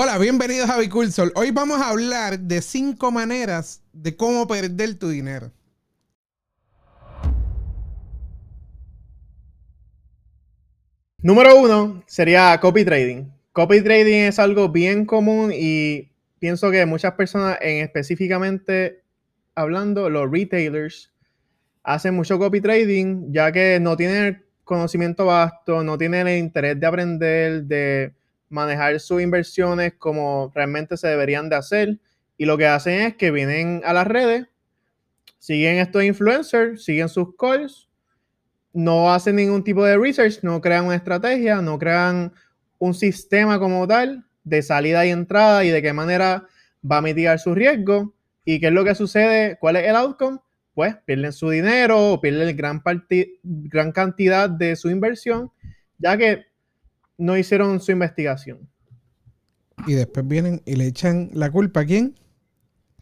Hola, bienvenidos a Bicursor. Hoy vamos a hablar de cinco maneras de cómo perder tu dinero. Número uno sería copy trading. Copy trading es algo bien común y pienso que muchas personas, en específicamente hablando, los retailers, hacen mucho copy trading ya que no tienen conocimiento vasto, no tienen el interés de aprender, de manejar sus inversiones como realmente se deberían de hacer. Y lo que hacen es que vienen a las redes, siguen estos influencers, siguen sus calls, no hacen ningún tipo de research, no crean una estrategia, no crean un sistema como tal de salida y entrada y de qué manera va a mitigar su riesgo. ¿Y qué es lo que sucede? ¿Cuál es el outcome? Pues pierden su dinero o pierden gran, gran cantidad de su inversión, ya que no hicieron su investigación. Y después vienen y le echan la culpa a quién?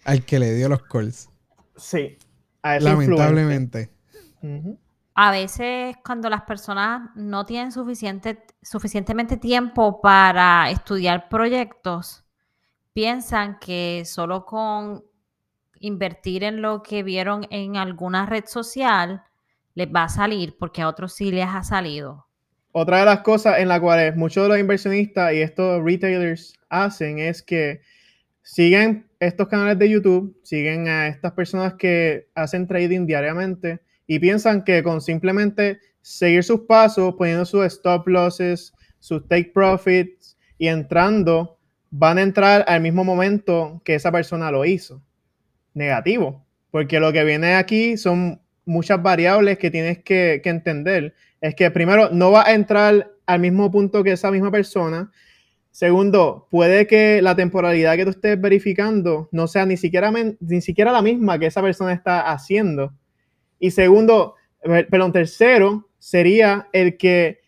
Al que le dio los calls. Sí. A Lamentablemente. A veces cuando las personas no tienen suficiente, suficientemente tiempo para estudiar proyectos, piensan que solo con invertir en lo que vieron en alguna red social les va a salir, porque a otros sí les ha salido. Otra de las cosas en las cuales muchos de los inversionistas y estos retailers hacen es que siguen estos canales de YouTube, siguen a estas personas que hacen trading diariamente y piensan que con simplemente seguir sus pasos, poniendo sus stop losses, sus take profits y entrando, van a entrar al mismo momento que esa persona lo hizo. Negativo, porque lo que viene aquí son muchas variables que tienes que, que entender es que primero no va a entrar al mismo punto que esa misma persona. Segundo, puede que la temporalidad que tú estés verificando no sea ni siquiera, ni siquiera la misma que esa persona está haciendo. Y segundo, perdón, tercero sería el que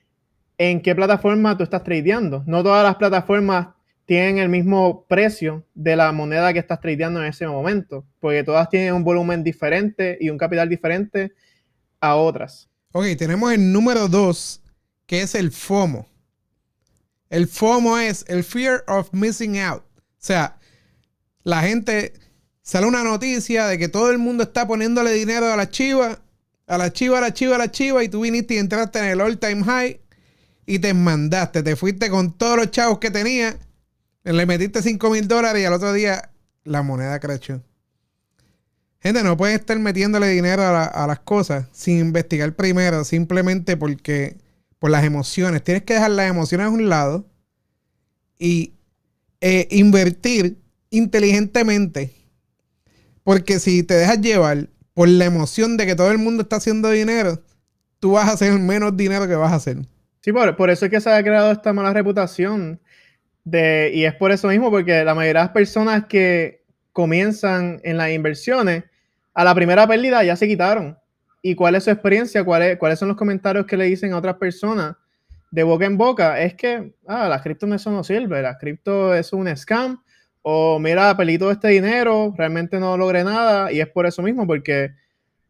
en qué plataforma tú estás tradeando. No todas las plataformas tienen el mismo precio de la moneda que estás tradeando en ese momento, porque todas tienen un volumen diferente y un capital diferente a otras. Ok, tenemos el número dos, que es el FOMO. El FOMO es el Fear of Missing Out. O sea, la gente sale una noticia de que todo el mundo está poniéndole dinero a la chiva, a la chiva, a la chiva, a la chiva, y tú viniste y entraste en el all time high y te mandaste, te fuiste con todos los chavos que tenías, le metiste 5 mil dólares y al otro día la moneda creció. Gente, no pueden estar metiéndole dinero a, las cosas sin investigar primero, simplemente porque por las emociones. Tienes que dejar las emociones a un lado y eh, invertir inteligentemente. Porque si te dejas llevar por la emoción de que todo el mundo está haciendo dinero, tú vas a hacer menos dinero que vas a hacer. Sí, por, por eso es que se ha creado esta mala reputación. De, y es por eso mismo, porque la mayoría de las personas que comienzan en las inversiones, a la primera pérdida ya se quitaron. ¿Y cuál es su experiencia? ¿Cuáles son los comentarios que le dicen a otras personas de boca en boca? Es que, ah, la cripto eso no sirve, la cripto es un scam, o mira, perdí todo este dinero, realmente no logré nada, y es por eso mismo, porque,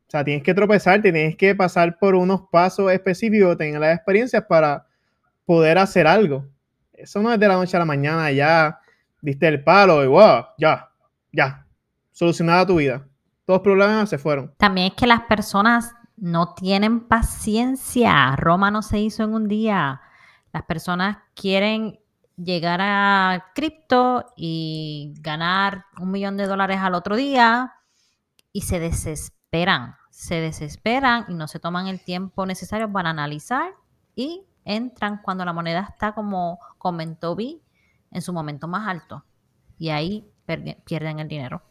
o sea, tienes que tropezar, tienes que pasar por unos pasos específicos, tener las experiencias para poder hacer algo. Eso no es de la noche a la mañana, ya diste el palo y wow, ya, ya, solucionada tu vida. Todos problemas se fueron. También es que las personas no tienen paciencia. Roma no se hizo en un día. Las personas quieren llegar a cripto y ganar un millón de dólares al otro día y se desesperan. Se desesperan y no se toman el tiempo necesario para analizar y entran cuando la moneda está, como comentó Vi, en su momento más alto. Y ahí pierden el dinero.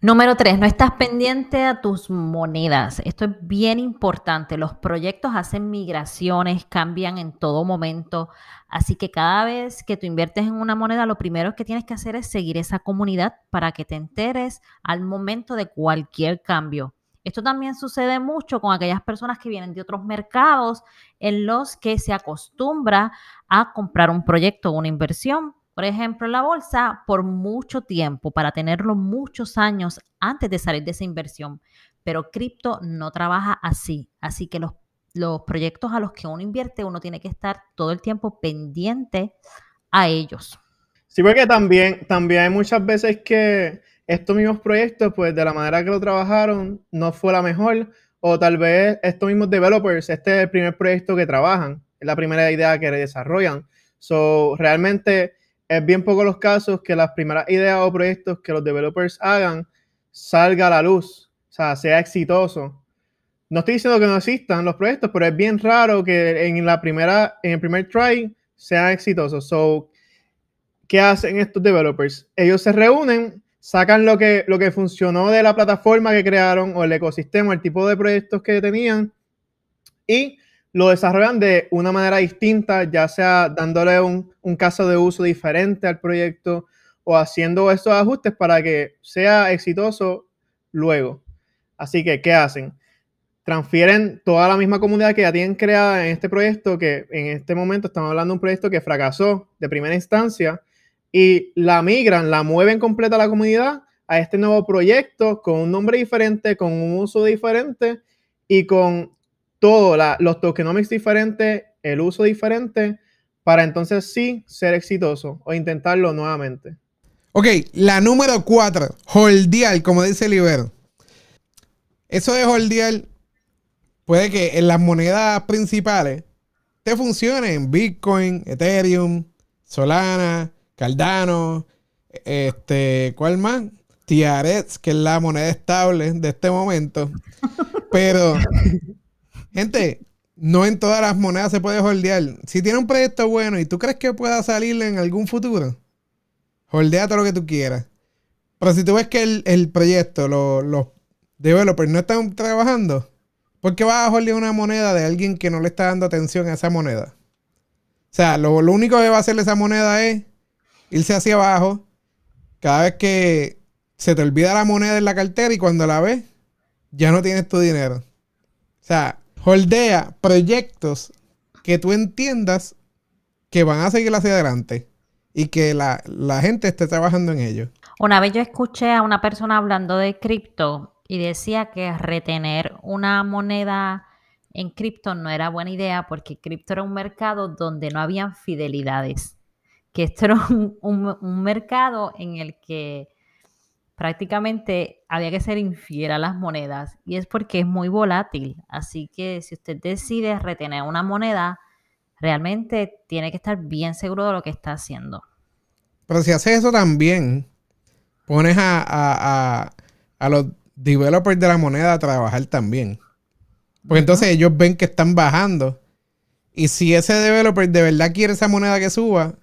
Número tres, no estás pendiente a tus monedas. Esto es bien importante. Los proyectos hacen migraciones, cambian en todo momento. Así que cada vez que tú inviertes en una moneda, lo primero que tienes que hacer es seguir esa comunidad para que te enteres al momento de cualquier cambio. Esto también sucede mucho con aquellas personas que vienen de otros mercados en los que se acostumbra a comprar un proyecto o una inversión por ejemplo, la bolsa por mucho tiempo, para tenerlo muchos años antes de salir de esa inversión. Pero cripto no trabaja así. Así que los, los proyectos a los que uno invierte, uno tiene que estar todo el tiempo pendiente a ellos. Sí, porque también, también hay muchas veces que estos mismos proyectos, pues de la manera que lo trabajaron, no fue la mejor, o tal vez estos mismos developers, este es el primer proyecto que trabajan, es la primera idea que desarrollan. So, realmente es bien poco los casos que las primeras ideas o proyectos que los developers hagan salga a la luz, o sea, sea exitoso. No estoy diciendo que no existan los proyectos, pero es bien raro que en la primera, en el primer try sean exitosos. So, ¿qué hacen estos developers? Ellos se reúnen, sacan lo que, lo que funcionó de la plataforma que crearon o el ecosistema, el tipo de proyectos que tenían y lo desarrollan de una manera distinta, ya sea dándole un, un caso de uso diferente al proyecto o haciendo estos ajustes para que sea exitoso luego. Así que, ¿qué hacen? Transfieren toda la misma comunidad que ya tienen creada en este proyecto, que en este momento estamos hablando de un proyecto que fracasó de primera instancia, y la migran, la mueven completa la comunidad a este nuevo proyecto con un nombre diferente, con un uso diferente y con todo, los tokenomics diferentes, el uso diferente, para entonces sí ser exitoso o intentarlo nuevamente. Ok, la número cuatro, holdear, como dice Liber. Eso de holdear puede que en las monedas principales te funcione en Bitcoin, Ethereum, Solana, Cardano, este, ¿cuál más? TRX, que es la moneda estable de este momento. Pero, gente, no en todas las monedas se puede holdear. Si tiene un proyecto bueno y tú crees que pueda salir en algún futuro, Holdea todo lo que tú quieras. Pero si tú ves que el, proyecto, los developers no están trabajando, ¿por qué vas a holdear una moneda de alguien que no le está dando atención a esa moneda? O sea, lo, único que va a hacer esa moneda es irse hacia abajo cada vez que se te olvida la moneda en la cartera y cuando la ves, ya no tienes tu dinero. O sea, holdea proyectos que tú entiendas que van a seguir hacia adelante y que la, gente esté trabajando en ello. Una vez yo escuché a una persona hablando de cripto y decía que retener una moneda en cripto no era buena idea porque cripto era un mercado donde no habían fidelidades, que esto era un, mercado en el que prácticamente había que ser infiel a las monedas y es porque es muy volátil. Así que si usted decide retener una moneda, realmente tiene que estar bien seguro de lo que está haciendo. Pero si haces eso también, pones a, los developers de la moneda a trabajar también. Porque entonces ellos ven que están bajando. Y si ese developer de verdad quiere esa moneda que suba,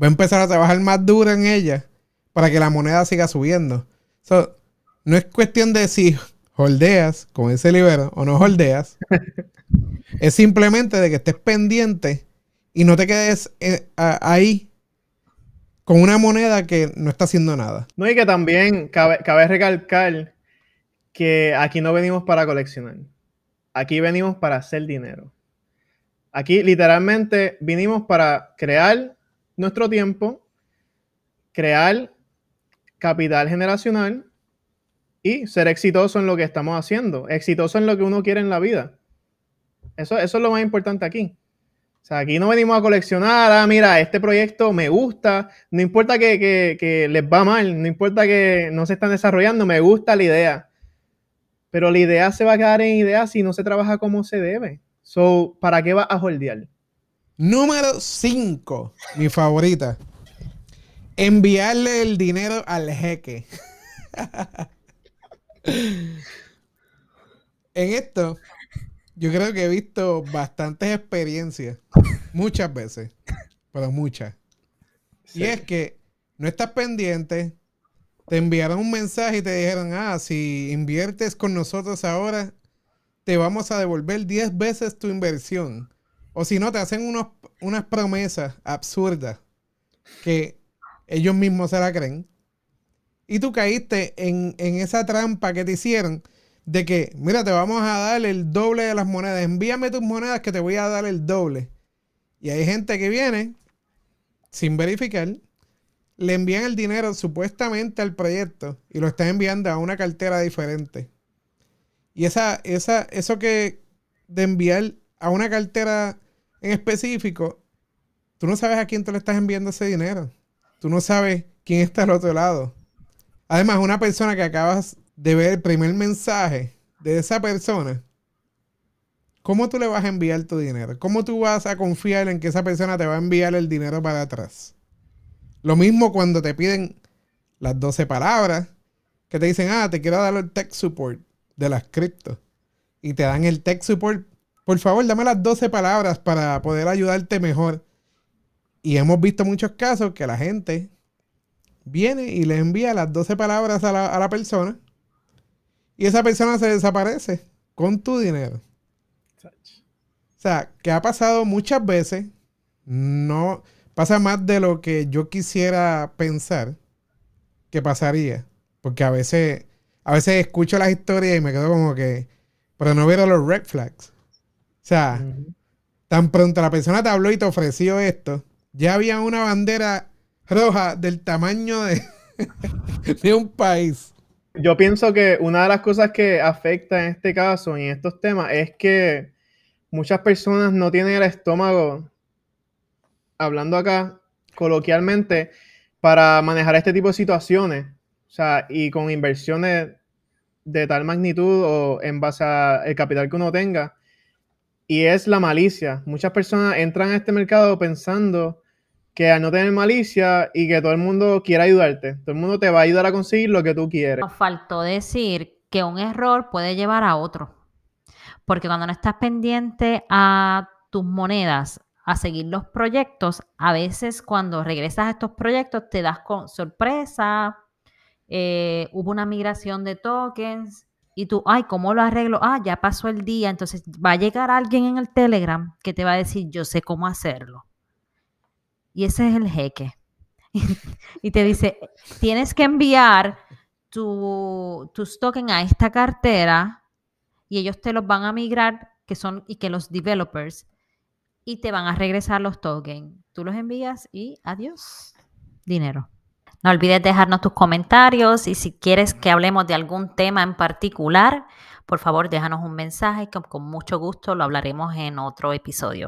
va a empezar a trabajar más duro en ella para que la moneda siga subiendo. No es cuestión de si holdeas, como dice Libero, o no holdeas. es simplemente de que estés pendiente y no te quedes eh, ahí con una moneda que no está haciendo nada. No, y que también cabe, recalcar que aquí no venimos para coleccionar. Aquí venimos para hacer dinero. Aquí literalmente vinimos para crear nuestro tiempo, crear capital generacional y ser exitoso en lo que estamos haciendo, exitoso en lo que uno quiere en la vida. Eso, eso es lo más importante aquí. O sea, aquí no venimos a coleccionar, ah, mira, este proyecto me gusta, no importa que, les va mal, no importa que no se están desarrollando, me gusta la idea. Pero la idea se va a quedar en idea si no se trabaja como se debe. So, ¿para qué va a holdear? Número 5, mi favorita. Enviarle el dinero al jeque. en esto, yo creo que he visto bastantes experiencias, muchas veces, pero muchas. Y es que no estás pendiente, te enviaron un mensaje y te dijeron, ah, si inviertes con nosotros ahora, te vamos a devolver 10 veces tu inversión. O si no, te hacen unos, unas promesas absurdas que ellos mismos se la creen. Y tú caíste en, en esa trampa que te hicieron de que, mira, te vamos a dar el doble de las monedas. Envíame tus monedas que te voy a dar el doble. Y hay gente que viene sin verificar, le envían el dinero supuestamente al proyecto y lo están enviando a una cartera diferente. Y esa, esa, eso que de enviar a una cartera en específico, tú no sabes a quién te le estás enviando ese dinero. Tú no sabes quién está al otro lado. Además, una persona que acabas de ver el primer mensaje de esa persona, ¿cómo tú le vas a enviar tu dinero? ¿Cómo tú vas a confiar en que esa persona te va a enviar el dinero para atrás? Lo mismo cuando te piden las 12 palabras, que te dicen, ah, te quiero dar el tech support de las cripto. Y te dan el tech support. Por favor, dame las 12 palabras para poder ayudarte mejor. Y hemos visto muchos casos que la gente viene y le envía las 12 palabras a la, persona y esa persona se desaparece con tu dinero. O sea, que ha pasado muchas veces, no pasa más de lo que yo quisiera pensar que pasaría, porque a veces a veces escucho las historias y me quedo como que pero no veo los red flags. O sea, tan pronto la persona te habló y te ofreció esto, ya había una bandera roja del tamaño de, de un país. Yo pienso que una de las cosas que afecta en este caso y en estos temas es que muchas personas no tienen el estómago, hablando acá coloquialmente, para manejar este tipo de situaciones. O sea, y con inversiones de tal magnitud o en base al capital que uno tenga. Y es la malicia. Muchas personas entran a este mercado pensando que no tener malicia y que todo el mundo quiera ayudarte, todo el mundo te va a ayudar a conseguir lo que tú quieres. Nos faltó decir que un error puede llevar a otro. Porque cuando no estás pendiente a tus monedas, a seguir los proyectos, a veces cuando regresas a estos proyectos te das con sorpresa, eh, hubo una migración de tokens y tú, ay, ¿cómo lo arreglo? Ah, ya pasó el día, entonces va a llegar alguien en el Telegram que te va a decir, yo sé cómo hacerlo. Y ese es el jeque. y te dice, tienes que enviar tu, tus tokens a esta cartera y ellos te los van a migrar, que son, y que los developers, y te van a regresar los tokens. Tú los envías y adiós, dinero. No olvides dejarnos tus comentarios y si quieres que hablemos de algún tema en particular, por favor déjanos un mensaje que con mucho gusto lo hablaremos en otro episodio.